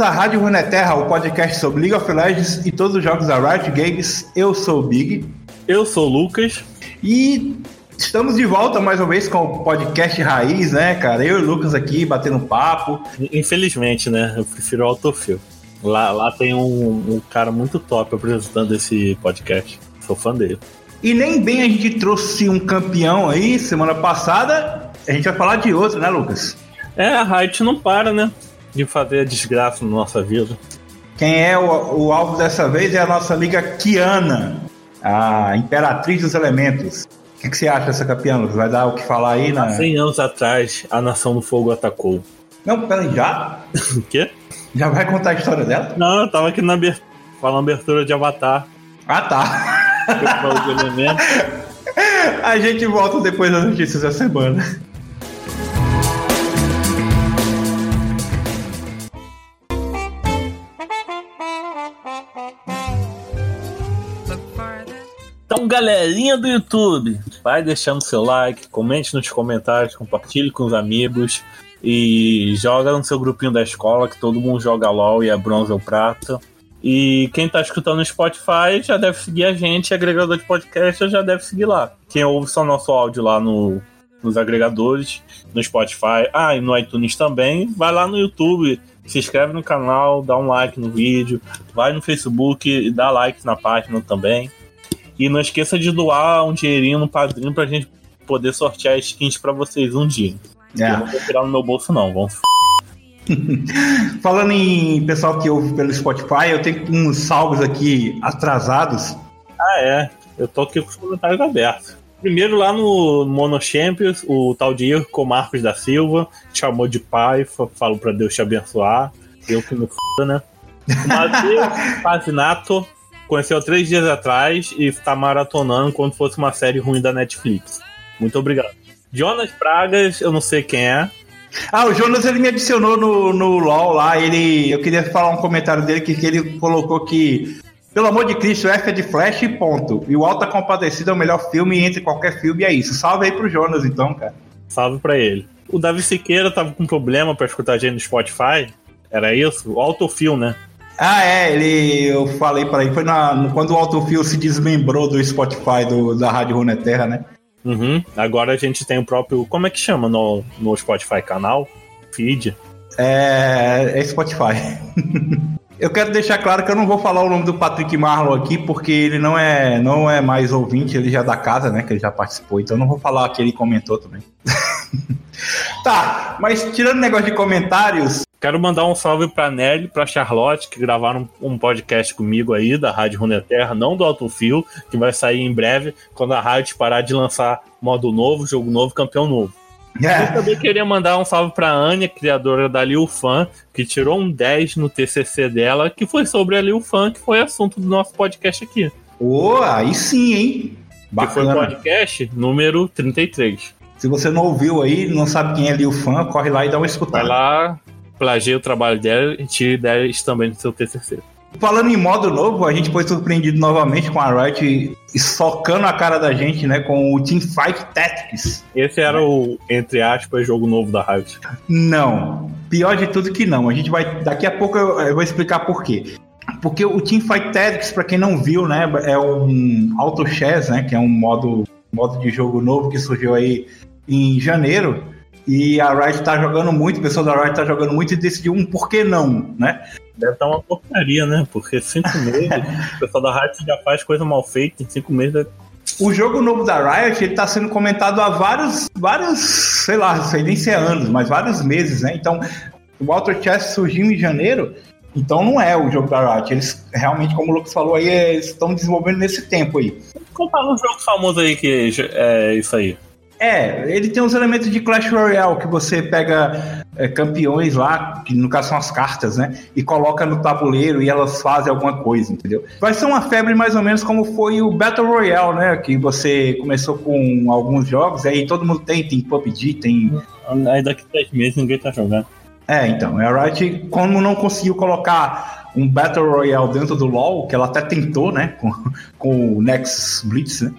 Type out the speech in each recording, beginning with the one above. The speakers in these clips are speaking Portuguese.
Bem-vindos à Rádio Runeterra, o podcast sobre League of Legends e todos os jogos da Riot Games. Eu sou o Big. Eu sou o Lucas. E estamos de volta mais uma vez com o podcast Raiz, né, cara? Eu e o Lucas aqui batendo papo. Infelizmente, né? Eu prefiro o Autofill. Lá, lá tem um, um cara muito top apresentando esse podcast. Sou fã dele. E nem bem a gente trouxe um campeão aí semana passada. A gente vai falar de outro, né, Lucas? É, a Riot não para, né? De fazer a desgraça na nossa vida. Quem é o, o alvo dessa vez é a nossa amiga Kiana, a Imperatriz dos Elementos. O que, que, você acha dessa campeã? Vai dar o que falar aí? Na... Há 100 anos atrás, a Nação do Fogo atacou. Não, peraí, já? o quê? Já vai contar a história dela? Não, eu tava aqui na abertura, falando abertura de Avatar. Ah, tá. a gente volta depois das notícias da semana. Galerinha do YouTube, vai deixando seu like, comente nos comentários, compartilhe com os amigos e joga no seu grupinho da escola que todo mundo joga LOL e é bronze ou prata. E quem tá escutando no Spotify já deve seguir a gente, agregador de podcast já deve seguir lá. Quem ouve só nosso áudio lá no, nos agregadores, no Spotify, ah, e no iTunes também, vai lá no YouTube, se inscreve no canal, dá um like no vídeo, vai no Facebook e dá like na página também. E não esqueça de doar um dinheirinho no padrinho pra gente poder sortear skins para vocês um dia. É. Eu não vou tirar no meu bolso, não. Vamos. Falando em pessoal que ouve pelo Spotify, eu tenho uns salvos aqui atrasados. Ah, é. Eu tô aqui com os comentários abertos. Primeiro lá no Mono Champions, o tal de Irco Marcos da Silva chamou de pai, falou pra Deus te abençoar. Eu que me foda, né? O Matheus Pazinato conheceu três dias atrás e está maratonando como se fosse uma série ruim da Netflix. Muito obrigado. Jonas Pragas, eu não sei quem é. Ah, o Jonas ele me adicionou no, no LOL lá. Ele, eu queria falar um comentário dele que, que ele colocou que, pelo amor de Cristo, F é de Flash e ponto. E o Alta Compadecida é o melhor filme entre qualquer filme, é isso. Salve aí pro Jonas então, cara. Salve pra ele. O Davi Siqueira tava com problema para escutar a gente no Spotify. Era isso? O autofil, né? Ah, é, ele. Eu falei para ele, foi na, quando o Autofil se desmembrou do Spotify do, da Rádio Runeterra, né? Uhum. Agora a gente tem o próprio. Como é que chama no, no Spotify? Canal? Feed? É, é Spotify. eu quero deixar claro que eu não vou falar o nome do Patrick Marlon aqui, porque ele não é, não é mais ouvinte, ele já é da casa, né? Que ele já participou, então eu não vou falar que ele comentou também. tá, mas tirando o negócio de comentários, Quero mandar um salve pra Nelly, pra Charlotte, que gravaram um podcast comigo aí, da Rádio Runeterra, não do Alto Fio, que vai sair em breve, quando a rádio parar de lançar modo novo, jogo novo, campeão novo. É. Eu também queria mandar um salve pra Anya, criadora da Liu Fan, que tirou um 10 no TCC dela, que foi sobre a Liu Fan, que foi assunto do nosso podcast aqui. Ô, oh, aí sim, hein? Bacana. Que foi o podcast número 33. Se você não ouviu aí, não sabe quem é Liu Fan, corre lá e dá uma escutada. Vai lá, plagiei o trabalho dela e tire ideias também no seu TCC. Falando em modo novo, a gente foi surpreendido novamente com a Riot socando a cara da gente, né, com o Teamfight Tactics. Esse era o, entre aspas, jogo novo da Riot. Não. Pior de tudo que não. A gente vai. Daqui a pouco eu, eu vou explicar por quê. Porque o Teamfight Tactics, para quem não viu, né, é um Auto Chess, né, que é um modo, modo de jogo novo que surgiu aí em janeiro e a Riot tá jogando muito, o pessoal da Riot tá jogando muito e decidiu um por que não, né? Deve estar uma porcaria, né? Porque cinco meses, o pessoal da Riot já faz coisa mal feita, em cinco meses. O jogo novo da Riot, ele tá sendo comentado há vários, vários, sei lá, não sei nem se é anos, mas vários meses, né? Então, o Outer Chess surgiu em janeiro, então não é o jogo da Riot. Eles realmente, como o Lucas falou aí, estão desenvolvendo nesse tempo aí. Compara um jogo famoso aí que é isso aí. É, ele tem uns elementos de Clash Royale que você pega é, campeões lá, que no caso são as cartas, né? E coloca no tabuleiro e elas fazem alguma coisa, entendeu? Vai ser uma febre mais ou menos como foi o Battle Royale, né? Que você começou com alguns jogos, aí todo mundo tem, tem PUBG, tem. Aí daqui a três meses ninguém tá jogando. É, então, a Riot, como não conseguiu colocar um Battle Royale dentro do LoL, que ela até tentou, né? Com, com o Next Blitz, né?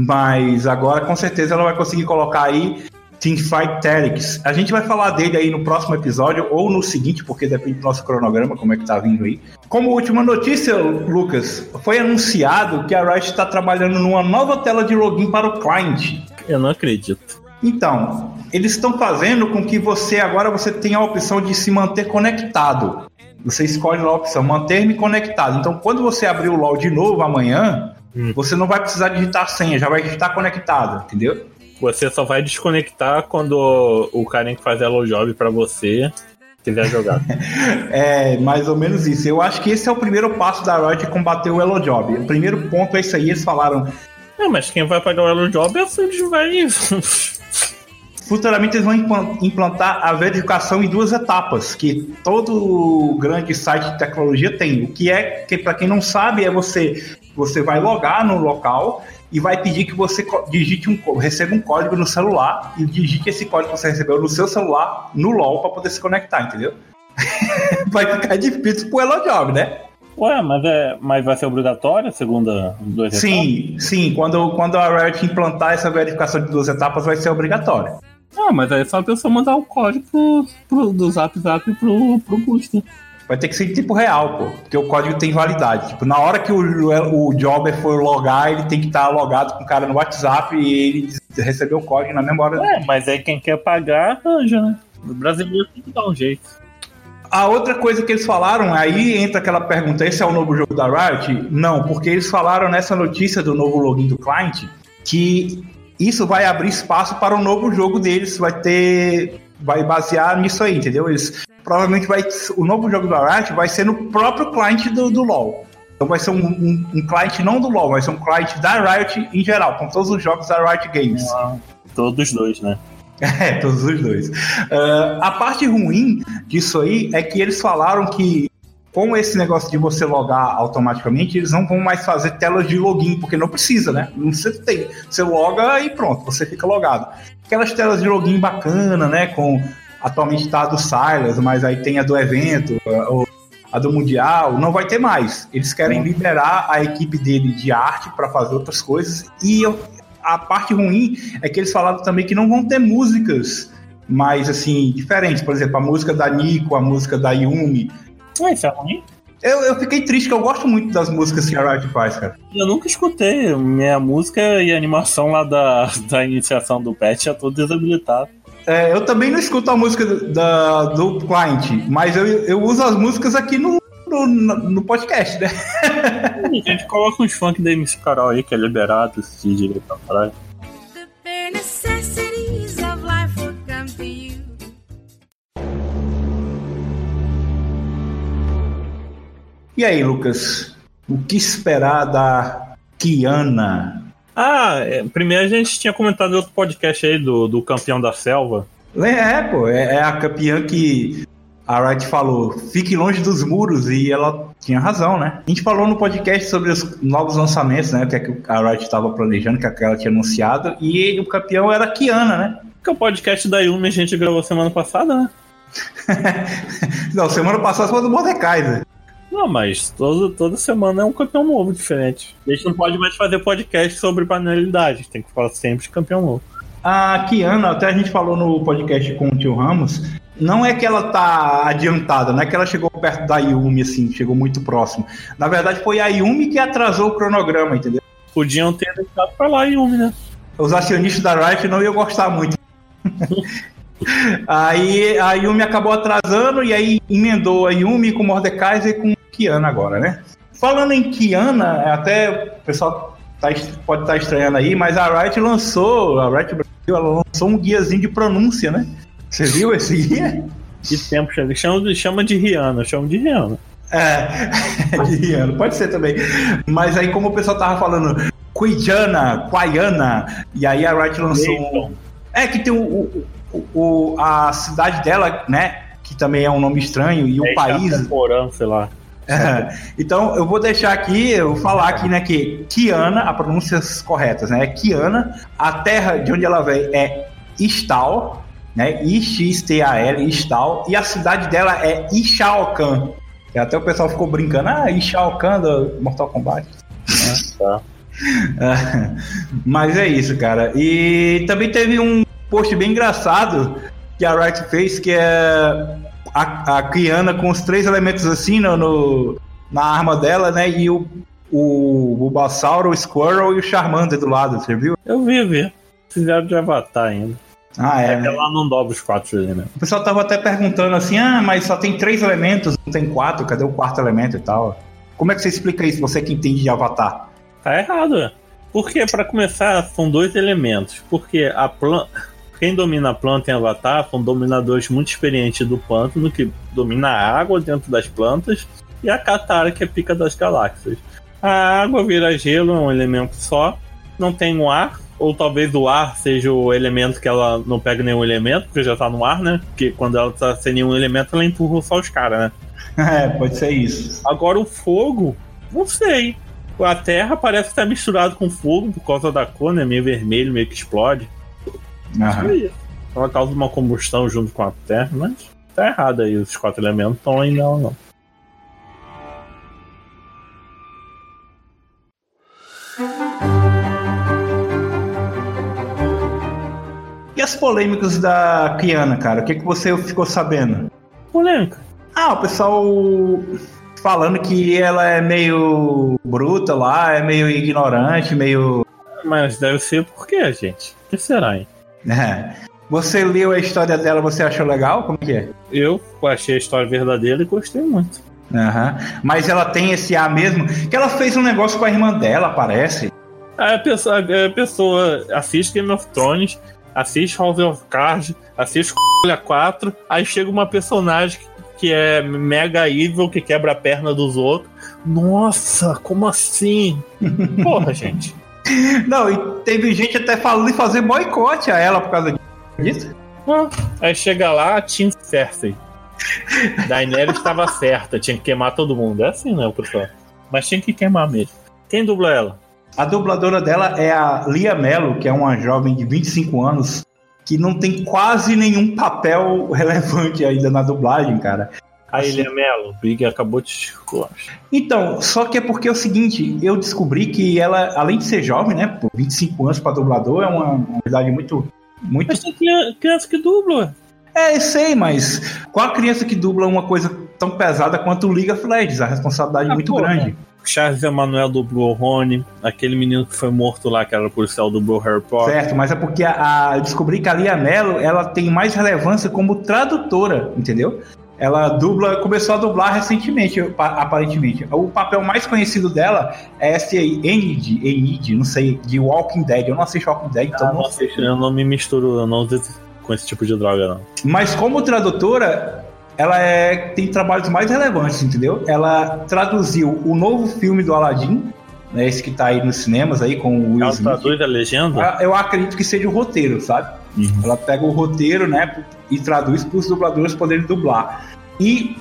Mas agora com certeza ela vai conseguir colocar aí. Teamfight Tactics. A gente vai falar dele aí no próximo episódio ou no seguinte, porque depende do nosso cronograma, como é que tá vindo aí. Como última notícia, Lucas, foi anunciado que a Riot está trabalhando numa nova tela de login para o cliente. Eu não acredito. Então, eles estão fazendo com que você agora você tenha a opção de se manter conectado. Você escolhe a opção manter-me conectado. Então, quando você abrir o LoL de novo amanhã, hum. você não vai precisar digitar senha, já vai estar conectado, entendeu? Você só vai desconectar quando o carinha que faz Hello Job para você quiser jogar. é, mais ou menos isso. Eu acho que esse é o primeiro passo da Riot combater o Hello Job. O primeiro ponto é isso aí, eles falaram. É, mas quem vai pagar o Hello Job é o vai. Futuramente eles vão implantar a verificação em duas etapas, que todo grande site de tecnologia tem. O que é, que para quem não sabe, é você você vai logar no local e vai pedir que você digite um receba um código no celular e digite esse código que você recebeu no seu celular no LOL para poder se conectar, entendeu? vai ficar difícil pro Elo Job, né? Ué, mas, é, mas vai ser obrigatório a segunda duas sim, etapas? Sim, quando, quando a Riot implantar essa verificação de duas etapas, vai ser obrigatório. Ah, mas aí é só a pessoa mandar o código pro, pro, do Zap Zap pro, pro Boost. Vai ter que ser em tempo real, pô. Porque o código tem validade. Tipo, na hora que o, o jobber for logar, ele tem que estar tá logado com o cara no WhatsApp e ele recebeu o código na memória. É, mas aí quem quer pagar, anja, né? O brasileiro tem que dar um jeito. A outra coisa que eles falaram, aí entra aquela pergunta: esse é o novo jogo da Riot? Não, porque eles falaram nessa notícia do novo login do cliente que isso vai abrir espaço para o novo jogo deles, vai ter. Vai basear nisso aí, entendeu? Eles provavelmente vai. O novo jogo da Riot vai ser no próprio cliente do, do LoL. Então vai ser um, um, um, cliente não do LoL, vai ser um cliente da Riot em geral, com todos os jogos da Riot Games. Ah, todos os dois, né? É, todos os dois. Uh, a parte ruim disso aí é que eles falaram que, com esse negócio de você logar automaticamente, eles não vão mais fazer telas de login, porque não precisa, né? Não você tem. Você loga e pronto, você fica logado. Aquelas telas de login bacana, né? Com atualmente está a do Silas, mas aí tem a do evento, a do Mundial, não vai ter mais. Eles querem liberar a equipe dele de arte para fazer outras coisas. E eu, a parte ruim é que eles falaram também que não vão ter músicas mais assim, diferentes. Por exemplo, a música da Nico, a música da Yumi. É, isso é ruim? Eu, eu fiquei triste, que eu gosto muito das músicas que a Riot faz, cara. Eu nunca escutei. Minha música e animação lá da, da iniciação do patch é tudo desabilitado. É, eu também não escuto a música da, do client, mas eu, eu uso as músicas aqui no, no, no podcast, né? a gente coloca uns funk da MC Carol aí, que é liberado, se direito pra praia. E aí, Lucas? O que esperar da Kiana ah, é, primeiro a gente tinha comentado em outro podcast aí do, do campeão da selva. É, é pô, é, é a campeã que a Wright falou, fique longe dos muros, e ela tinha razão, né? A gente falou no podcast sobre os novos lançamentos, né? O que, é a Wright estava planejando, que, é que ela tinha anunciado, e o campeão era a Kiana, né? Que é o podcast da Yumi a gente gravou semana passada, né? Não, semana passada foi do Mordecai, não, mas todo, toda semana é um campeão novo diferente. A gente não pode mais fazer podcast sobre banalidade, tem que falar sempre de campeão novo. A Kiana, até a gente falou no podcast com o tio Ramos, não é que ela tá adiantada, não é que ela chegou perto da Yumi, assim, chegou muito próximo. Na verdade, foi a Yumi que atrasou o cronograma, entendeu? Podiam ter deixado pra lá a Yumi, né? Os acionistas da Riot não iam gostar muito. aí a Yumi acabou atrasando e aí emendou a Yumi com o Mordecai e com Kiana agora, né? Falando em Kiana, até o pessoal tá, pode estar tá estranhando aí, mas a Riot lançou, a Riot Brasil, ela lançou um guiazinho de pronúncia, né? Você viu esse guia? De tempo, chama, chama de Rihanna, chama de Rihanna. É, de Rihanna, pode ser também. Mas aí, como o pessoal tava falando, Quijana, Quaiana, e aí a Riot lançou. Um... É que tem o, o, o, a cidade dela, né? Que também é um nome estranho, e é o país. Porã, sei lá. Então, eu vou deixar aqui, eu vou falar aqui, né, que Kiana, a pronúncias corretas, né, Kiana, a terra de onde ela vem é Istal, né, I-X-T-A-L, Istal, e a cidade dela é Ixaocan. E até o pessoal ficou brincando, ah, Ixaocan do Mortal Kombat. Tá. mas é isso, cara. E também teve um post bem engraçado que a Riot fez, que é a, a Kiana com os três elementos assim no, no na arma dela, né? E o, o Bulbasauro, o Squirrel e o Charmander do lado, você viu? Eu vi, vi. Fizeram de avatar ainda. Ah, é. É que né? ela não dobra os quatro elementos. O pessoal tava até perguntando assim: ah, mas só tem três elementos, não tem quatro, cadê o quarto elemento e tal? Como é que você explica isso, você que entende de avatar? Tá errado, é. Porque, pra começar, são dois elementos. Porque a planta. Quem domina a planta em Avatar são dominadores muito experientes do pântano, que domina a água dentro das plantas, e a Katara, que é pica das galáxias. A água vira gelo, é um elemento só, não tem o ar, ou talvez o ar seja o elemento que ela não pega nenhum elemento, porque já tá no ar, né? Porque quando ela tá sem nenhum elemento, ela empurra só os caras, né? É, pode ser isso. Agora o fogo, não sei. A terra parece estar misturado com fogo por causa da cor, né? Meio vermelho, meio que explode. Aham. É isso. Ela causa uma combustão junto com a terra, mas tá errado aí. Os quatro elementos estão aí nela, não. E as polêmicas da Kiana, cara? O que, que você ficou sabendo? Polêmica. Ah, o pessoal falando que ela é meio bruta lá, é meio ignorante, meio. Mas deve ser por quê, gente? O que será, hein? É. Você leu a história dela, você achou legal? Como que é? Eu achei a história verdadeira e gostei muito. Aham. Mas ela tem esse ar mesmo. Que ela fez um negócio com a irmã dela, parece. A pessoa, a pessoa assiste Game of Thrones, assiste House of Cards, assiste Olha 4, aí chega uma personagem que é mega evil, que quebra a perna dos outros. Nossa, como assim? Porra, gente. Não, e teve gente até falando em fazer boicote a ela por causa disso. Ah, Aí chega lá, Team Cersei. Daenerys estava certa, tinha que queimar todo mundo. É assim, né, o pessoal? Mas tinha que queimar mesmo. Quem dubla ela? A dubladora dela é a Lia Mello, que é uma jovem de 25 anos, que não tem quase nenhum papel relevante ainda na dublagem, cara. A Ilha Mello, Big acabou de. Então, só que é porque é o seguinte, eu descobri que ela, além de ser jovem, né, por 25 anos para dublador, é uma, uma idade muito muito Mas tem criança- que dubla. É, eu sei, mas qual a criança que dubla uma coisa tão pesada quanto o League of Legends? A responsabilidade é Ah, muito pô, grande. Charles Emanuel dublou o Rony, aquele menino que foi morto lá, que era policial, dublou Harry Potter. Certo, mas é porque a, a- eu descobri que a Lia Mello ela tem mais relevância como tradutora, entendeu? Ela dubla, começou a dublar recentemente, pa- aparentemente. O papel mais conhecido dela é esse aí, Enid, Enid, não sei, de Walking Dead. Eu não assisto Walking Dead, então Ah, não não sei. eu não me misturo, eu não com esse tipo de droga, não. Mas como tradutora, ela é, tem trabalhos mais relevantes, entendeu? Ela traduziu o novo filme do Aladdin, né, esse que tá aí nos cinemas aí com o Will Ela Smith. traduz a legenda? Ah, Eu acredito que seja o roteiro, sabe? Uhum. Ela pega o roteiro, né, e traduz para os dubladores poderem dublar. E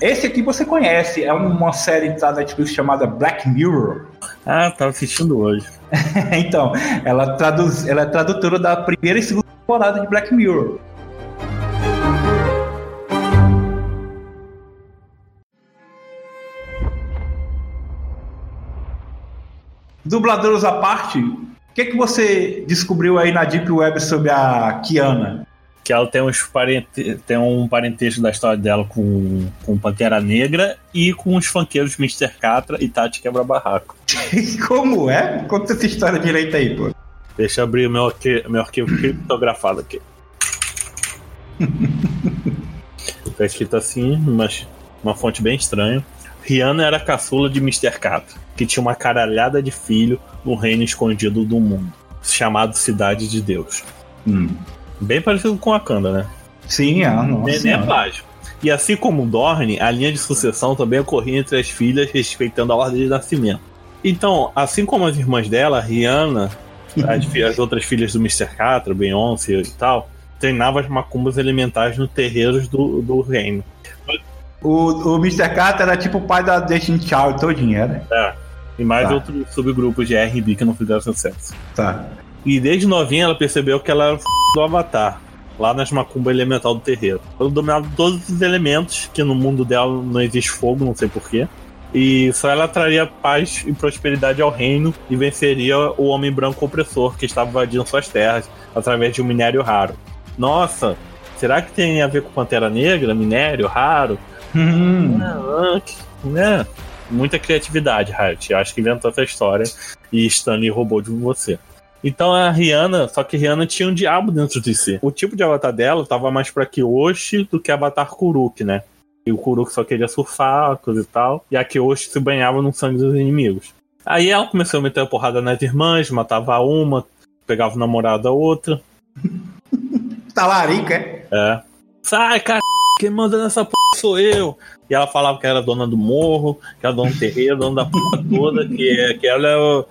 esse aqui você conhece, é uma série da Netflix chamada Black Mirror. Ah, tava assistindo hoje. então, ela, traduz, ela é tradutora da primeira e segunda temporada de Black Mirror. Dubladores à parte, o que, que você descobriu aí na Deep Web sobre a Kiana? Que ela tem, uns parente... tem um parentesco da história dela com, com Pantera Negra e com os funkeiros Mr. Catra e Tati Quebra Barraco. Como é? Conta essa história direito aí, pô. Deixa eu abrir meu, arqui... meu arquivo criptografado aqui. tá escrito assim, uma, uma fonte bem estranha. Rihanna era a caçula de Mr. Catra, que tinha uma caralhada de filho no reino escondido do mundo, chamado Cidade de Deus. Hum. Bem parecido com Wakanda, né? Sim, ah, nossa. Nem, é plágio. E assim como Dorne, a linha de sucessão também ocorria entre as filhas, respeitando a ordem de nascimento. Então, assim como as irmãs dela, Rihanna, as, as outras filhas do Mr. Catra, Beyoncé e tal, treinavam as macumbas elementares no terreiros do, do reino. O, o Mr. Carter era tipo o pai da Destiny Child todinha, né? É. E mais Tá. outros subgrupos de R&B que não fizeram sucesso. Tá. E desde novinha ela percebeu que ela era f... do Avatar, lá nas macumbas elemental do terreiro. Ela dominava todos os elementos, que no mundo dela não existe fogo, não sei porquê. E só ela traria paz e prosperidade ao reino e venceria o homem branco opressor que estava invadindo suas terras através de um minério raro. Nossa, será que tem a ver com Pantera Negra? Minério raro? Hum. Né? Muita criatividade, Riot. Acho que inventou essa história e Stanley roubou de você. Então a Rihanna, só que a Rihanna tinha um diabo dentro de si. O tipo de avatar dela tava mais pra Kyoshi do que Avatar Kuruk, né? E o Kuruk só queria surfar, coisa e tal. E a Kyoshi se banhava no sangue dos inimigos. Aí ela começou a meter a porrada nas irmãs, matava uma, pegava o namorado da outra. Talarica, é? É. Sai, cara, quem manda nessa porra sou eu. E ela falava que era dona do morro, que era dona do terreiro, dona da porra toda, que, que ela é o,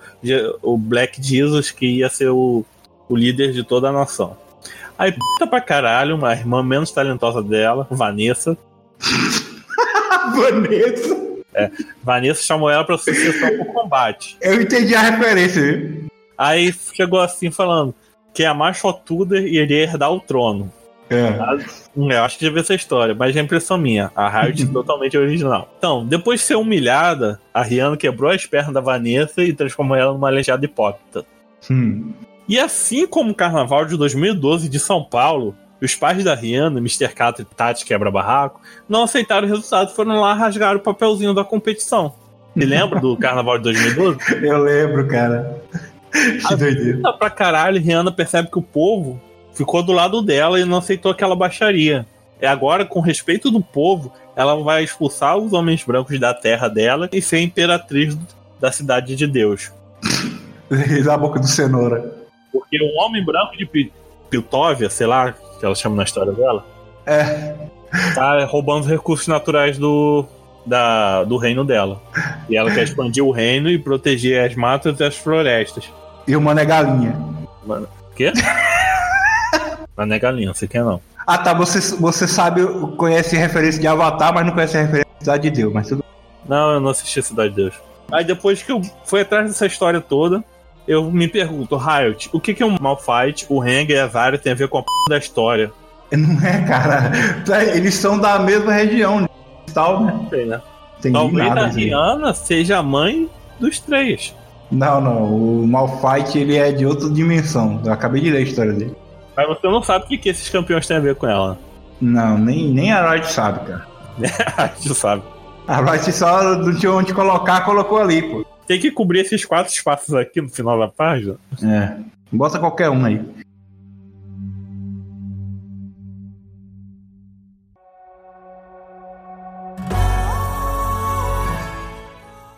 o Black Jesus, que ia ser o, o líder de toda a nação. Aí, puta pra caralho, uma irmã menos talentosa dela, Vanessa. Vanessa. É, Vanessa chamou ela pra sucessão pro combate. Eu entendi a referência? Aí chegou assim falando que é a mais fotuda e iria herdar o trono. É. Eu acho que vi essa história, mas é impressão minha. A Riot totalmente original. Então, depois de ser humilhada, a Rihanna quebrou as pernas da Vanessa e transformou ela numa aleijada hipócrita. Hum. E assim como o carnaval de 2012 de São Paulo, os pais da Rihanna, Mr. Cato e Tati Quebra-Barraco, não aceitaram o resultado e foram lá rasgar o papelzinho da competição. Você lembra do carnaval de 2012? Eu lembro, cara. Que doideira. Pra caralho, Rihanna percebe que o povo ficou do lado dela e não aceitou aquela baixaria. E agora, com respeito do povo, ela vai expulsar os homens brancos da terra dela e ser imperatriz da cidade de Deus. da boca do cenoura. Porque o homem branco de Pi- Piltóvia, sei lá, que ela chama na história dela, É. tá roubando os recursos naturais do, da, do reino dela. E ela quer expandir o reino e proteger as matas e as florestas. E o Mano é galinha. Mano, quê? Mas não é galinha, você quer não. Ah, tá. Você, você sabe, conhece referência de Avatar, mas não conhece a referência de Cidade de Deus. Mas tudo Não, eu não assisti Cidade de Deus. Aí depois que eu fui atrás dessa história toda, eu me pergunto, Riot, o que que um Malfight, o Hang e a Zarya tem a ver com a p da história? Não é, cara. Eles são da mesma região e tal, né? Sei, né? Talvez nada. a assim. Rihanna seja a mãe dos três. Não, não. O Malfight ele é de outra dimensão. Eu acabei de ler a história dele. Mas você não sabe o que, que esses campeões têm a ver com ela. Não, nem, nem a Riot sabe, cara. a gente sabe. A Riot só não tinha onde colocar, colocou ali, pô. Tem que cobrir esses quatro espaços aqui no final da página. É. Bota qualquer um aí.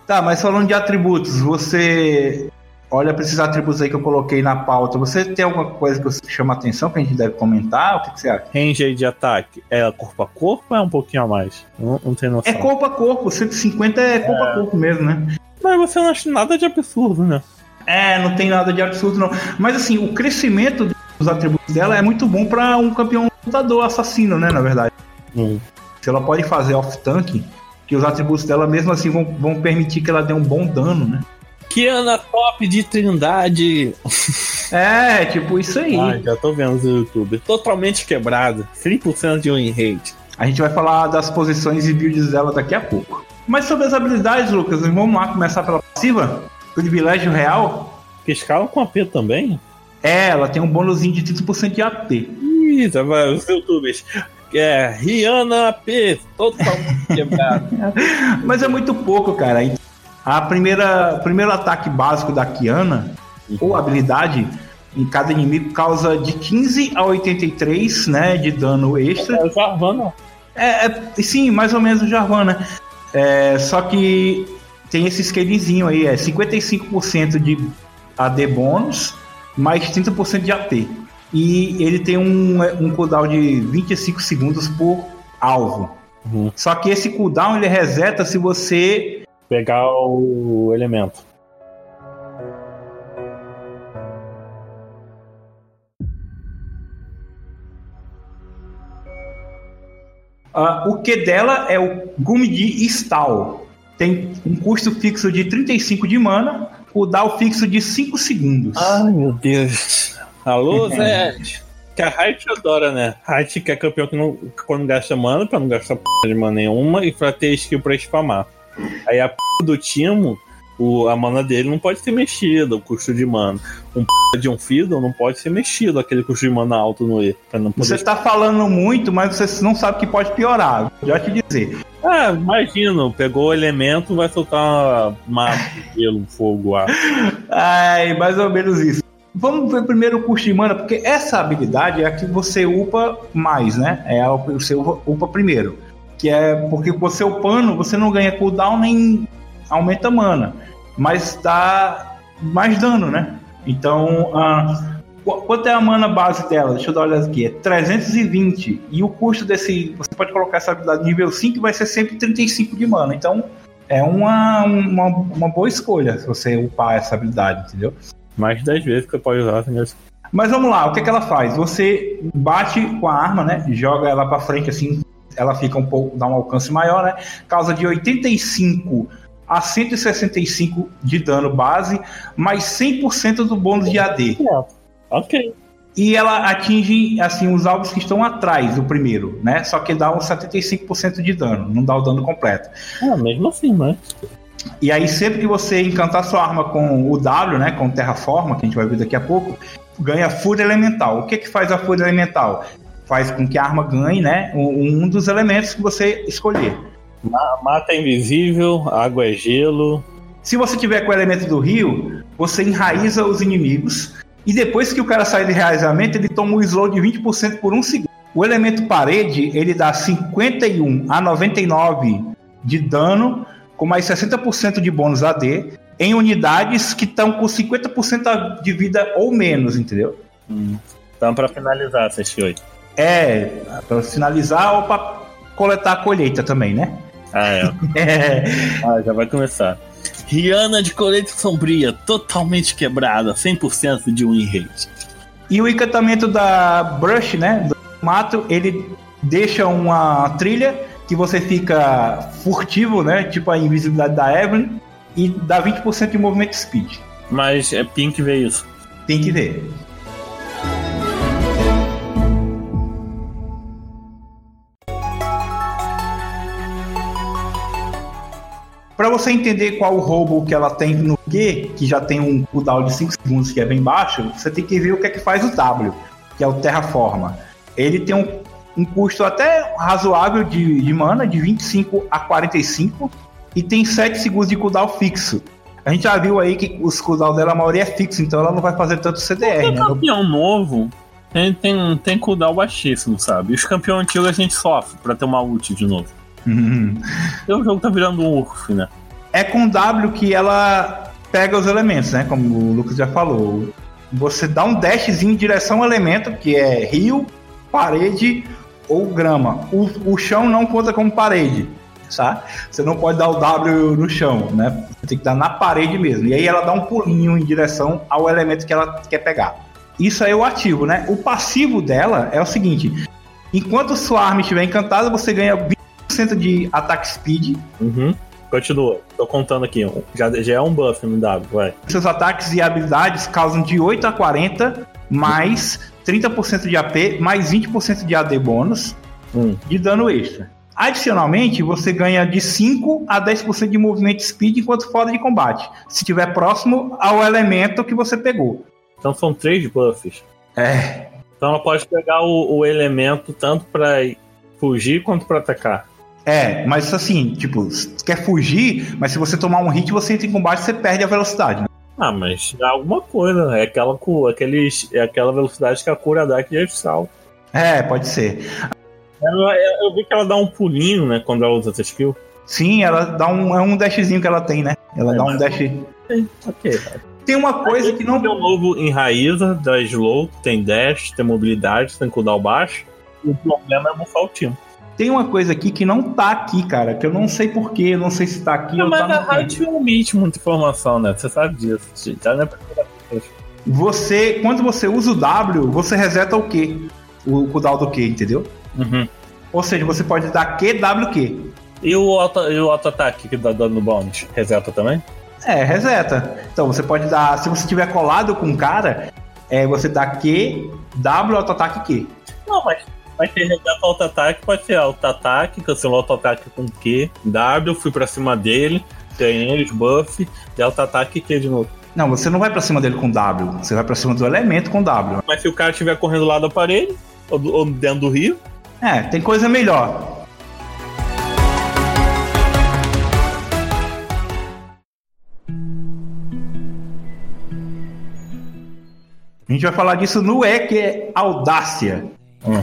Tá, mas falando de atributos, você olha para esses atributos aí que eu coloquei na pauta. Você tem alguma coisa que você chama atenção que a gente deve comentar? O que, que você acha? Range aí de ataque é corpo a corpo ou é um pouquinho a mais? Não, não tem noção. É corpo a corpo, 150 é corpo a corpo mesmo, né? Mas você não acha nada de absurdo, né? É, não tem nada de absurdo não. Mas assim, o crescimento dos atributos dela é muito bom para um campeão lutador assassino, né, na verdade. Hum. Se ela pode fazer off-tank, que os atributos dela mesmo assim vão, vão permitir que ela dê um bom dano, né? Kiana top de Trindade. É, tipo isso aí. Ai, já tô vendo no YouTube. Totalmente quebrado. 100% de win rate. A gente vai falar das posições e builds dela daqui a pouco. Mas sobre as habilidades, Lucas, vamos lá começar pela passiva? Privilégio real. Que escala com AP também? É, ela tem um bônusinho de 30% de AP. Ih, tá vai, os youtubers. É, Rihanna AP, totalmente quebrado. Mas é muito pouco, cara. A primeira, o primeiro ataque básico da Kiana, ou habilidade, em cada inimigo causa de 15 a 83, né, de dano extra. É o Jarvana. É, é, sim, mais ou menos o Jarvana. É, só que tem esse scalinzinho aí, é 55% de AD bônus, mais 30% de AP. E ele tem um, um cooldown de 25 segundos por alvo. Uhum. Só que esse cooldown ele reseta se você Pegar o elemento. Ah, o que dela é o Gume de Stal. Tem um custo fixo de 35 de mana, o down fixo de 5 segundos. Ai, meu Deus. Alô, Zé? Que a Riot adora, né? Riot que é campeão que não, quando gasta mana, pra não gastar p de mana nenhuma, e pra ter skill pra spamar. Aí a p do Timo, o, a mana dele não pode ser mexida, o custo de mana. Um p de um Fiddle não pode ser mexido, aquele custo de mana alto no E. Pra não poder... Você tá falando muito, mas você não sabe que pode piorar. Já te dizer. Ah, imagina, pegou o elemento, vai soltar uma gelo, fogo, ar. Ai, mais ou menos isso. Vamos ver primeiro o custo de mana, porque essa habilidade é a que você upa mais, né? É a que você upa primeiro. Que é porque você upando, você não ganha cooldown nem aumenta mana, mas dá mais dano, né? Então, uh, quanto é a mana base dela? Deixa eu dar uma olhada aqui. É 320. E o custo desse. Você pode colocar essa habilidade nível 5 vai ser sempre 35 de mana. Então, é uma, uma, uma boa escolha se você upar essa habilidade, entendeu? Mais de 10 vezes que você pode usar, entendeu? Mas vamos lá, o que, é que ela faz? Você bate com a arma, né? Joga ela para frente assim, ela fica um pouco, dá um alcance maior, né? Causa de 85 a 165 de dano base, mais 100% do bônus de AD. Ok. E ela atinge assim os alvos que estão atrás do primeiro, né? Só que dá uns 75% de dano, não dá o dano completo. Ah, mesmo assim, né? E aí, sempre que você encantar sua arma com o W, né, com Terraforma, que a gente vai ver daqui a pouco, ganha Fúria Elemental. O que que faz a Fúria Elemental? Faz com que a arma ganhe, né, um, dos elementos que você escolher. Mata invisível, água é gelo. Se você tiver com o elemento do rio, você enraiza os inimigos e depois que o cara sai de enraizamento, ele toma um slow de 20% por um segundo. O elemento parede, ele dá 51 a 99 de dano com mais 60% de bônus AD em unidades que estão com 50% de vida ou menos, entendeu? Hum. Então, para finalizar, CX8. É, para finalizar ou para coletar a colheita também, né? Ah, é. é. Ah, já vai começar. Rihanna de colheita sombria, totalmente quebrada, 100% de win rate. E o encantamento da Brush, né, do mato, ele deixa uma trilha que você fica furtivo, né? Tipo a invisibilidade da Evelyn, e dá 20% de movimento speed. Mas é Pink ver isso. Tem que ver. Para você entender qual o roubo que ela tem no Q, que já tem um cooldown de 5 segundos que é bem baixo, você tem que ver o que é que faz o W, que é o Terraforma. Ele tem um um custo até razoável de, de mana, de 25 a 45, e tem 7 segundos de cooldown fixo. A gente já viu aí que os cooldown dela, a maioria é fixo, então ela não vai fazer tanto CDR, né? campeão novo tem, tem, tem cooldown baixíssimo, sabe? E os campeões antigos a gente sofre pra ter uma ult de novo. Uhum. o jogo tá virando um urf, né? É com W que ela pega os elementos, né? Como o Lucas já falou. Você dá um dashzinho em direção ao elemento, que é rio, parede ou grama. O, o chão não conta como parede, tá? Você não pode dar o W no chão, né? Você tem que dar na parede mesmo. E aí ela dá um pulinho em direção ao elemento que ela quer pegar. Isso aí é o ativo, né? O passivo dela é o seguinte: enquanto sua arma estiver encantada, você ganha 20% de ataque speed. Uhum. Continua, tô contando aqui. Já, já é um buff no W, vai. Seus ataques e habilidades causam de 8 a 40 mais 30% de AP, mais 20% de AD bônus hum. de dano extra. Adicionalmente, você ganha de 5 a 10% de movimento speed enquanto fora de combate, se estiver próximo ao elemento que você pegou. Então são três buffs. É. Então ela pode pegar o, o elemento tanto para fugir quanto para atacar. É, mas assim, tipo, quer fugir, mas se você tomar um hit, você entra em combate, você perde a velocidade. Né? Ah, mas é alguma coisa, né? É aquela, aqueles, é aquela velocidade que a cura dá que é sal. É, pode ser. Ela, eu vi que ela dá um pulinho, né, quando ela usa essa skill. Sim, ela dá um. É um dashzinho que ela tem, né? Ela é, dá um dash. Ok, Tem uma coisa que não. Tem um novo enraiza da Slow, tem dash, tem mobilidade, tem cooldown baixo. O problema é bufar o time. Tem uma coisa aqui que não tá aqui, cara, que eu não sei porquê, não sei se tá aqui não, ou mas tá a rádio omite muita informação, né? Você sabe disso. Já não é Você, quando você usa o W, você reseta o Q. O cooldown do Q, entendeu? Uhum. Ou seja, você pode dar Q, W, Q. E o auto-ataque que dá dano no bônus? Reseta também? É, reseta. Então você pode dar. Se você tiver colado com um cara, é, você dá Q, W, auto-ataque Q. Não, mas Vai ter resgata auto-ataque, pode ser auto-ataque, cancelou auto-ataque com Q, W, fui pra cima dele, treinei os buff, e auto-ataque Q de novo. Não, você não vai pra cima dele com W, você vai pra cima do elemento com W. Mas se o cara estiver correndo lá da parede, ou, ou dentro do rio, É, tem coisa melhor. A gente vai falar disso no E, que é Audácia. Hum.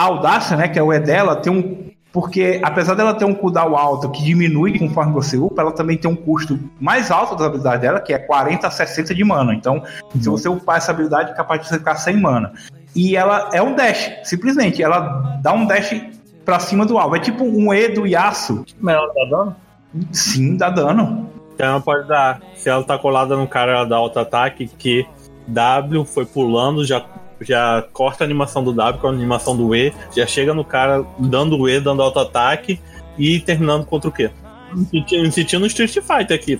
A Audácia, né, que é o E dela, tem um. Porque apesar dela ter um cooldown alto que diminui conforme você upa, ela também tem um custo mais alto das habilidades dela, que é 40 a 60 de mana. Então, se você upar essa habilidade, é capaz de você ficar sem mana. E ela é um dash, simplesmente. Ela dá um dash pra cima do alvo. É tipo um E do Yasuo. mas ela tá dando? Sim, dá dano. Então ela pode dar. Se ela tá colada no cara, ela dá auto-ataque, que W foi pulando, já, já corta a animação do W com a animação do E, já chega no cara dando o E, dando auto-ataque e terminando contra o Q. Me senti- Me sentindo no Street Fighter aqui.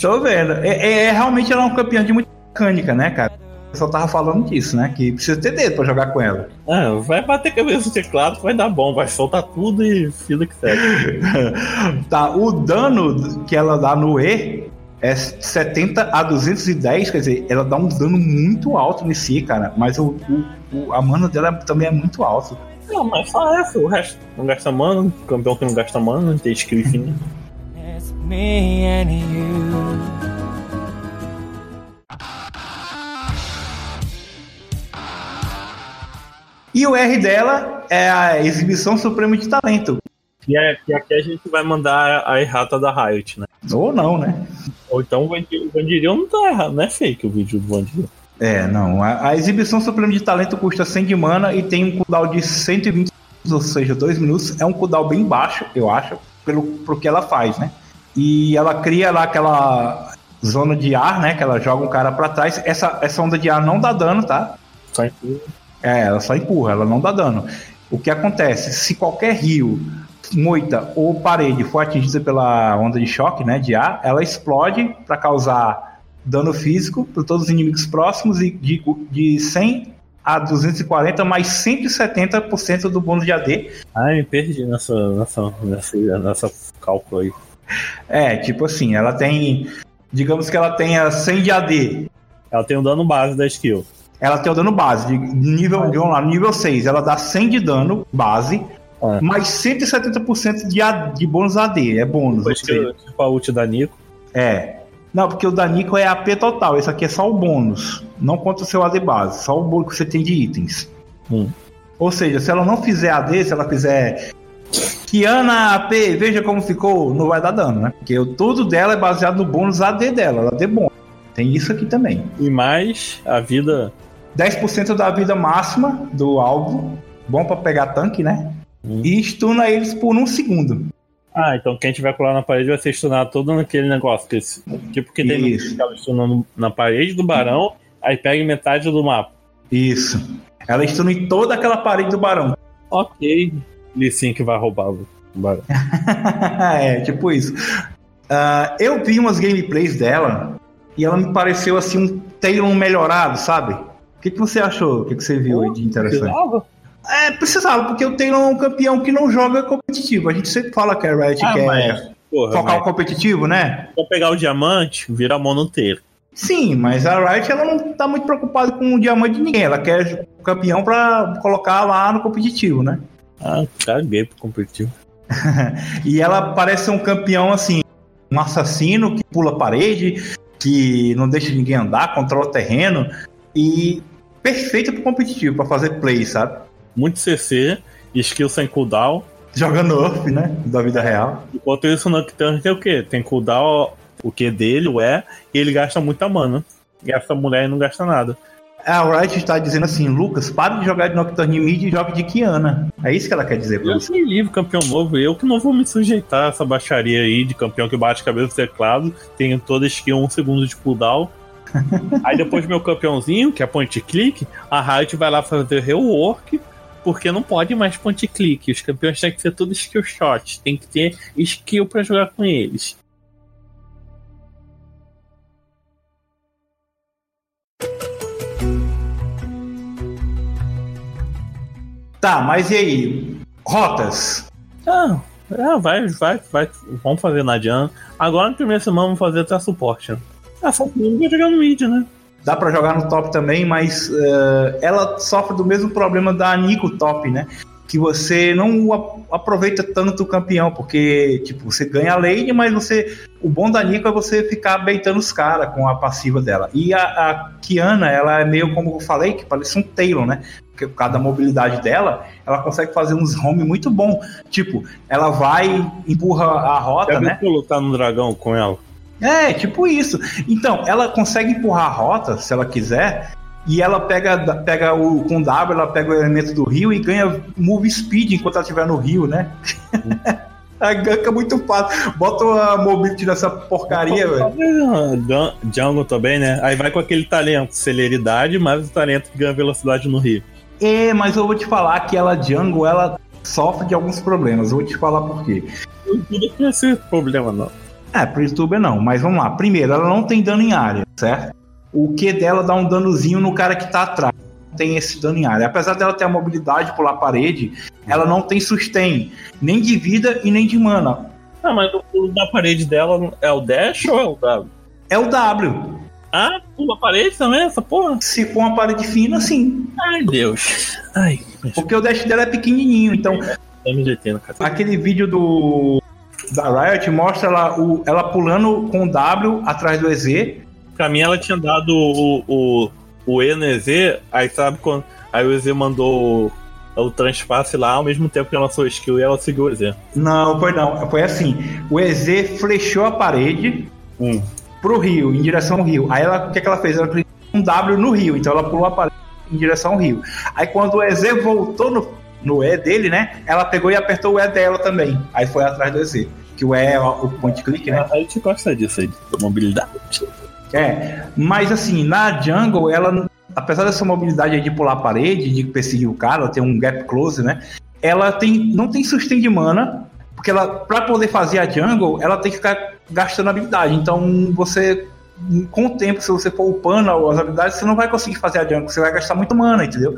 Tô vendo. É, é- é- realmente ela é um campeão de muita mecânica, né, cara? Eu só tava falando disso, né? Que precisa ter dedo pra jogar com ela. É, vai bater cabeça no teclado, vai dar bom, vai soltar tudo e fila que segue. tá, o dano que ela dá no E é 70 a 210, quer dizer, ela dá um dano muito alto nesse, cara. Mas o, o- o- a mana dela também é muito alta. Não, mas só essa, o resto não gasta mana, campeão que não gasta mana, não tem skill infinito. E o R dela é a exibição suprema de talento. E é, que aqui a gente vai mandar a errata da Riot, né? Ou não, né? Ou então o Vandir- o Vandirion não tá errado, não é fake o vídeo do Vandirion. É, não. A, a exibição suprema de talento custa 100 de mana e tem um cooldown de 120, ou seja, 2 minutos. É um cooldown bem baixo, eu acho, pelo pro que ela faz, né? E ela cria lá aquela zona de ar, né? Que ela joga um cara pra trás. Essa, essa onda de ar não dá dano, tá? Só em- É, ela só empurra, ela não dá dano. O que acontece? Se qualquer rio, moita ou parede for atingida pela onda de choque, né, de ar, ela explode para causar dano físico para todos os inimigos próximos e de, de 100 a 240 mais 170% do bônus de AD. Ai, me perdi nessa, nessa, nessa, nessa cálculo aí. É, tipo assim, ela tem, digamos que ela tenha 100 de AD, Ela tem um dano base da skill. ela tem o dano base de nível, vamos lá, nível 6, ela dá 100 de dano base, É. mais 170% de, A- de bônus AD, é bônus. Depois que tipo a ult da Nico. É. Não, porque o da Nico é AP total, esse aqui é só o bônus, não conta o seu AD base, só o bônus que você tem de itens. Hum. Ou seja, se ela não fizer AD, se ela fizer Kiana AP, veja como ficou, não vai dar dano, né? Porque o tudo dela é baseado no bônus AD dela, ela AD bônus. Tem isso aqui também. E mais a vida. 10% da vida máxima do alvo, bom pra pegar tanque, né? Hum. E stuna eles por um segundo. Ah, então quem tiver colar na parede vai ser stunado todo naquele negócio. Que, esse- tipo que tem que ela stunando na parede do barão, aí pega metade do mapa. Isso. Ela stuna em toda aquela parede do barão. Ok. Lee Sin que vai roubar o barão. é, tipo isso. Ah, eu vi umas gameplays dela e ela me pareceu assim um Talon melhorado, sabe? O que, que você achou? O que, que você viu aí de interessante? É, precisava, porque o Talon é um campeão que não joga competitivo. A gente sempre fala que a Riot Ah, quer mas, porra, focar mas o competitivo, né? eu pegar o diamante, vira monoteiro. Sim, mas a Riot ela não tá muito preocupada com o diamante de ninguém. Ela quer o campeão pra colocar lá no competitivo, né? Ah, caguei pro competitivo. E ela parece um campeão assim, um assassino que pula parede, que não deixa ninguém andar, controla o terreno e perfeito pro competitivo, pra fazer play, sabe? Muito CC, skill sem cooldown. Joga nerf, né? Da vida real. Enquanto isso, o Nocturne tem o quê? Tem cooldown, o Q dele, o E, e ele gasta muita mana. E essa mulher não gasta nada. A Riot está dizendo assim, Lucas, para de jogar de Nocturne Mid e jogue de Kiana. É isso que ela quer dizer pra Eu você. fui livre, campeão novo. Eu que não vou me sujeitar a essa baixaria aí de campeão que bate cabeça no teclado. Tenho toda skill um segundo de cooldown. aí depois meu campeãozinho, que é point click, a Riot vai lá fazer rework. Porque não pode mais point click. Os campeões têm que ser tudo skill shot. Tem que ter skill pra jogar com eles. Tá, mas e aí? Rotas. Ah, ah, vai, vai, vai. Vamos fazer na Jan. Agora na primeira semana vamos fazer até suporte. né? Ah, só que vai jogar no mid, né? Dá pra jogar no top também, mas eh, ela sofre do mesmo problema da Nico top, né? Que você não aproveita tanto o campeão, porque, tipo, você ganha a lane, mas você. O bom da Nico é você ficar beitando os caras com a passiva dela. E a, a Kiana, ela é meio como eu falei, que parece um Taylor, né? Porque por causa da mobilidade dela, ela consegue fazer uns home muito bom. Tipo, ela vai, empurra a rota, Já né? lutar no dragão com ela? É, tipo isso. Então, ela consegue empurrar a rota, se ela quiser, e ela pega, pega o com W, ela pega o elemento do rio e ganha move speed enquanto ela estiver no rio, né? a ganka é muito fácil. Bota a mobility nessa porcaria, velho. Jan- Jungle também, né? Aí vai com aquele talento, celeridade, mais o talento que ganha velocidade no rio. É, mas eu vou te falar que ela jungle, ela sofre de alguns problemas. Eu vou te falar por quê. Não tem esse problema, não. É, pro youtuber não, mas vamos lá. Primeiro, ela não tem dano em área, certo? O Q dela dá um danozinho no cara que tá atrás. Não tem esse dano em área. Apesar dela ter a mobilidade, pular a parede, ela não tem sustain, nem de vida e nem de mana. Ah, mas o pulo da parede dela é o dash ou é o W? É o W. Ah, pula a parede também, essa porra? Se for uma parede fina, sim. Ai, Deus. Ai, Porque o dash dela é pequenininho. Então, MGT no cara. aquele vídeo do da Riot mostra ela, o, ela pulando com o W atrás do EZ. Pra mim, ela tinha dado o, o, o E no EZ, aí sabe quando. Aí o EZ mandou o, o transpasse lá ao mesmo tempo que ela lançou o skill e ela seguiu o EZ. Não, foi não. Foi assim. O EZ flechou a parede Hum. pro rio, em direção ao rio. Aí ela, o que, que ela fez? Ela clicou um W no rio, então ela pulou a parede em direção ao rio. Aí quando o EZ voltou no, no E dele, né? Ela pegou e apertou o E dela também. Aí foi atrás do EZ. Que o E é o point click, né? A gente gosta disso aí, da mobilidade. É, mas assim, na jungle, ela, apesar dessa mobilidade aí de pular a parede, de perseguir o cara, ela tem um gap close, né? Ela tem, não tem sustain de mana, porque ela, pra poder fazer a jungle, ela tem que ficar gastando habilidade. Então, você, com o tempo, se você for upando as habilidades, você não vai conseguir fazer a jungle, você vai gastar muito mana, entendeu?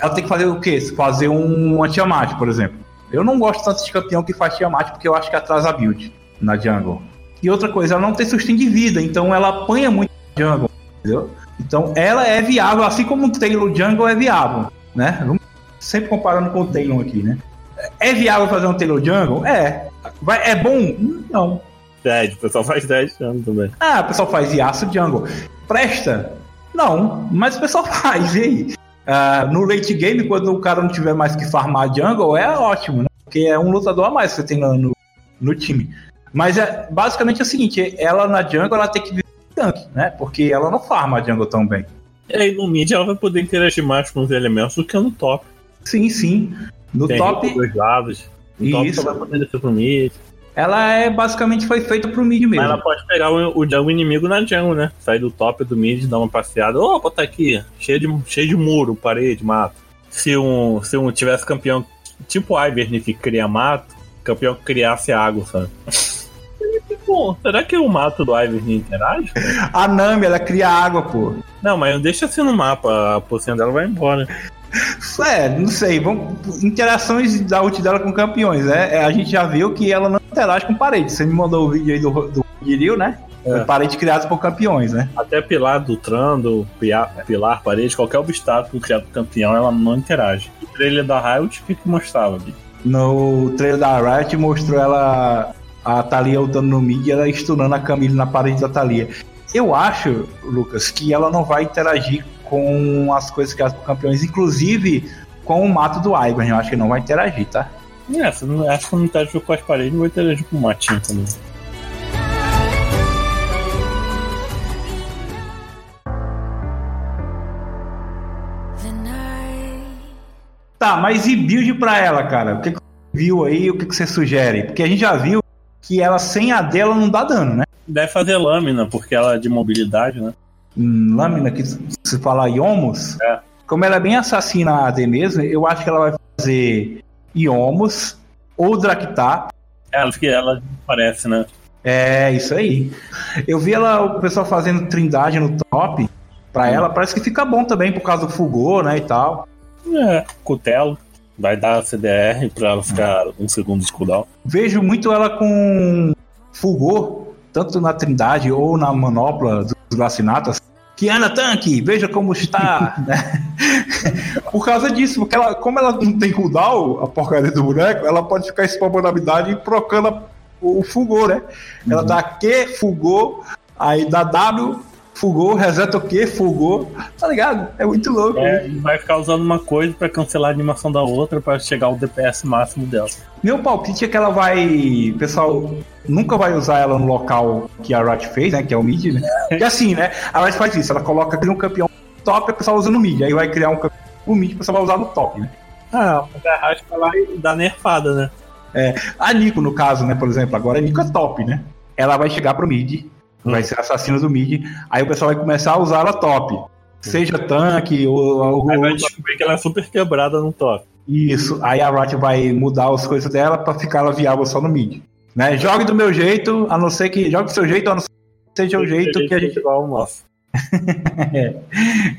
Ela tem que fazer o quê? Fazer um Tiamat, por exemplo. Eu não gosto tanto de campeão que faz Tiamat, porque eu acho que atrasa a build na jungle. E outra coisa, ela não tem sustain de vida, então ela apanha muito na jungle, entendeu? Então ela é viável, assim como o Taylor Jungle é viável, né? Vamos sempre comparando com o Taylor aqui, né? É viável fazer um Taylor Jungle? É. Vai, é bom? Não. Dead, o pessoal faz 10 anos também. Ah, o pessoal faz Yasuo Jungle. Presta? Não, mas o pessoal faz, e aí? Ah, no late game, quando o cara não tiver mais que farmar jungle, é ótimo, né? Porque é um lutador a mais que você tem no, no, time. Mas é, basicamente é o seguinte, ela na jungle ela tem que viver tanque, né? Porque ela não farma a jungle tão bem. E aí no mid ela vai poder interagir mais com os elementos do que no top. Sim, sim. No Tem top, dos lados. No top Isso. só vai poder descer pro mid. Ela é basicamente foi feita pro mid mesmo. Mas ela pode pegar o, o jungle inimigo na jungle, né? Sair do top do mid, dar uma passeada. Opa, tá aqui. Cheio de, cheio de muro, parede, mato. Se um, se um tivesse campeão tipo Ivern que cria mato, campeão que criasse água, sabe? Pô, será que o mato do Ivern interage? A Nami, ela cria água, pô. Não, mas deixa assim no mapa, a poção dela vai embora. É, não sei. Vamos, interações da ult dela com campeões. É, é, a gente já viu que ela não interage com parede. Você me mandou o vídeo aí do, do Guiril, né? É. Parede criada por campeões, né? Até pilar do Trando, pilar, pilar, parede, qualquer obstáculo criado por campeão, ela não interage. O trailer da Riot, o que, que mostrava, Bi? No trailer da Riot mostrou ela, a Thalia lutando no mid e ela estunando a Camille na parede da Thalia. Eu acho, Lucas, que ela não vai interagir com as coisas criadas por campeões, inclusive com o mato do Ivern. Eu acho que não vai interagir, tá? É, acho que não interagiu com as paredes, não vai interagir com o matinho também. Tá, mas e build pra ela, cara? O que, que você viu aí? O que, que você sugere? Porque a gente já viu que ela sem a dela não dá dano, né? Deve fazer lâmina, porque ela é de mobilidade, né? Lâmina, que se fala Iomos, É. como ela é bem assassina AD mesmo, eu acho que ela vai fazer Iomos ou Draktar. Ela, que ela parece, né? É, isso aí. Eu vi ela, o pessoal fazendo trindade no top. Pra ela, parece que fica bom também por causa do Fulgor, né, e tal. É, cutelo. Vai dar CDR pra ela ficar um segundo de cooldown. Vejo muito ela com fulgor, tanto na Trindade ou na manopla dos Lacinatas. Kiana Tanque, veja como está. né? Por causa disso, porque ela, como ela não tem cooldown, a porcaria do boneco, ela pode ficar spamando a habilidade e trocando o, o fulgor, né? Ela dá Q, fulgor, aí dá W, fulgor, reseta o Q, fulgor. Tá ligado? É muito louco. É, vai ficar usando uma coisa pra cancelar a animação da outra pra chegar ao DPS máximo dela. Meu palpite é que ela vai. Pessoal, nunca vai usar ela no local que a Riot fez, né? Que é o mid, né? E assim, né? A Riot faz isso, ela coloca cria um campeão top e o pessoal usa no mid. Aí vai criar um campeão no mid e o pessoal vai usar no top, né? Ah, a Riot vai lá e dá nerfada, né? É, a Nico, no caso, né, por exemplo, agora a Nico é top, né? Ela vai chegar pro mid, vai ser assassina do mid, aí o pessoal vai começar a usar ela top. Seja tanque ou, ou, Aí vai descobrir que ela é super quebrada no top. Isso, aí a Riot vai mudar as coisas dela pra ficar ela viável só no mid. Né? Jogue do meu jeito, a não ser que. Jogue do seu jeito, a não ser que seja o jeito que a gente. igual o nosso. é,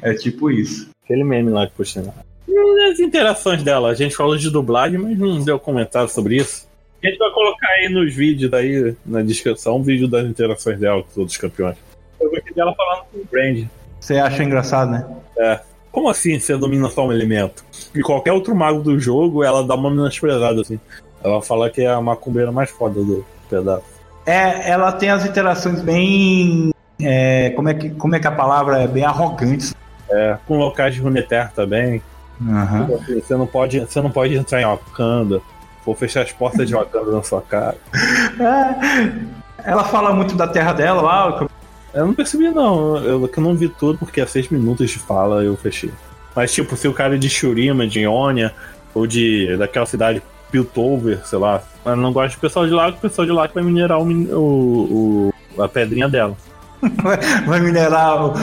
é tipo isso. Aquele meme lá que puxa. E as interações dela? A gente falou de dublagem, mas não deu comentário sobre isso. A gente vai colocar aí nos vídeos aí, na descrição, um vídeo das interações dela com os outros campeões. Eu gostei dela falando com o Brand. Você acha engraçado, né? É. Como assim você domina só um elemento? E qualquer outro mago do jogo, ela dá uma menosprezada, assim. Ela fala que é a macumbeira mais foda do pedaço. É, ela tem as interações bem. é, como, é que, como é que a palavra é? Bem arrogantes. É, com locais de Runeterra também. Aham. Você não pode, você não pode entrar em Wakanda. Vou fechar as portas de Wakanda na sua cara. É, ela fala muito da terra dela lá. Eu não percebi, não. Eu, que eu não vi tudo, porque é seis minutos de fala eu fechei. Mas, tipo, se o cara é de Shurima, de Ionia, ou de daquela cidade Piltover, sei lá, ela não gosta de pessoal de lá, o pessoal de lá que vai minerar o, o- o- a pedrinha dela. Vai minerar o,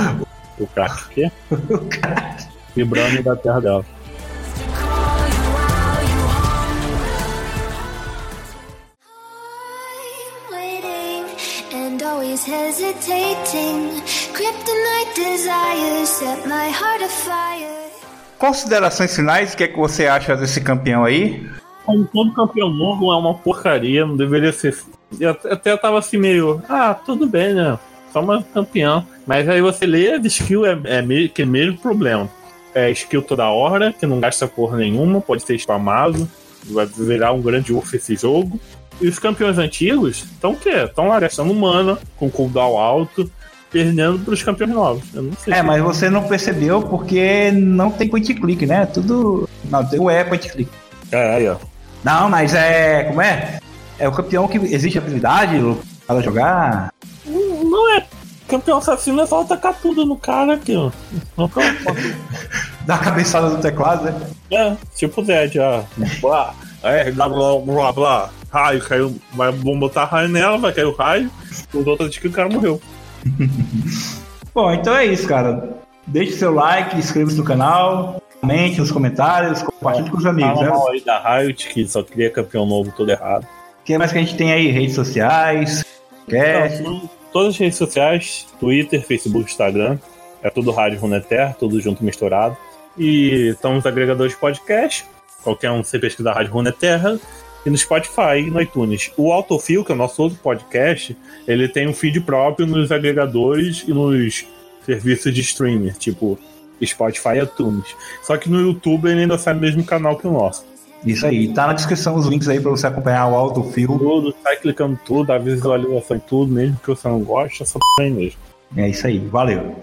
O crack. O quê? o cara. Vibrando da terra dela. Always hesitating. Kryptonite desires set my heart afire. Considerações finais, o que, é que você acha desse campeão aí? Como todo campeão novo é uma porcaria, não deveria ser. Eu até- tava assim meio. Ah, tudo bem, né? Só uma campeão. Mas aí você lê de skill, é, é meio que é mesmo problema. É skill toda hora, que não gasta porra nenhuma, pode ser spamado, vai virar um grande urso esse jogo. E os campeões antigos estão o quê? Estão lá gastando mana, com cooldown alto, perdendo pros campeões novos. Eu não sei É, mas você não percebeu porque não tem point click, né? Tudo. Não, tem o E point click. É, aí, ó. Não, mas é. Como é? É o campeão que existe habilidade para jogar. Não não é. Campeão assassino é só atacar tudo no cara aqui, ó. Não uma- Dá a cabeçada no teclado, né? É, tipo o Zed, ó. Blá, é, blá, blá, blá, blá. Raio, caiu. Vai, botar raio nela, vai cair o raio. Os outros que o cara morreu. Bom, então é isso, cara. Deixe seu like, inscreva-se no canal, comente nos comentários, compartilhe com os amigos, Fala né? mal aí da Riot, que só cria campeão novo todo errado. O que mais que a gente tem aí? Redes sociais, cast. Então, todas as redes sociais, Twitter, Facebook, Instagram. É tudo Rádio Runeterra, tudo junto misturado. E estamos agregadores de podcast. Qualquer um você pesquisar Rádio Runeterra. E no Spotify e no iTunes. O Autofill, que é o nosso outro podcast, ele tem um feed próprio nos agregadores e nos serviços de streaming, tipo Spotify e iTunes. Só que no YouTube ele ainda sai no mesmo canal que o nosso. Isso aí. Tá na descrição os links aí pra você acompanhar o autofil. Tudo, sai clicando tudo, a visualização e tudo, mesmo que você não goste, é só aí mesmo. É isso aí. Valeu.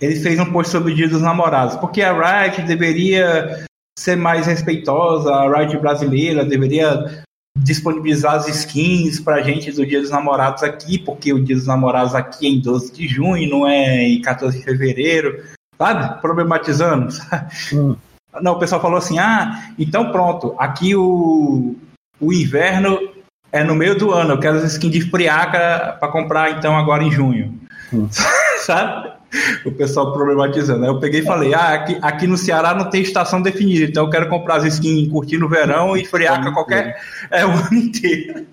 Ele fez um post sobre o Dia dos Namorados, porque a Riot deveria ser mais respeitosa, a Riot brasileira deveria disponibilizar as skins pra gente do Dia dos Namorados aqui, porque o Dia dos Namorados aqui é em 12 de junho, não é em 14 de fevereiro, sabe? Problematizando. Hum. Não, o pessoal falou assim: ah, então pronto, aqui o, o inverno é no meio do ano, eu quero as skins de friaca para comprar então agora em junho. Hum. Sabe? O pessoal problematizando. Aí eu peguei e falei: ah, aqui, aqui no Ceará não tem estação definida, então eu quero comprar as skins curtindo o verão e friaca qualquer. É o ano inteiro.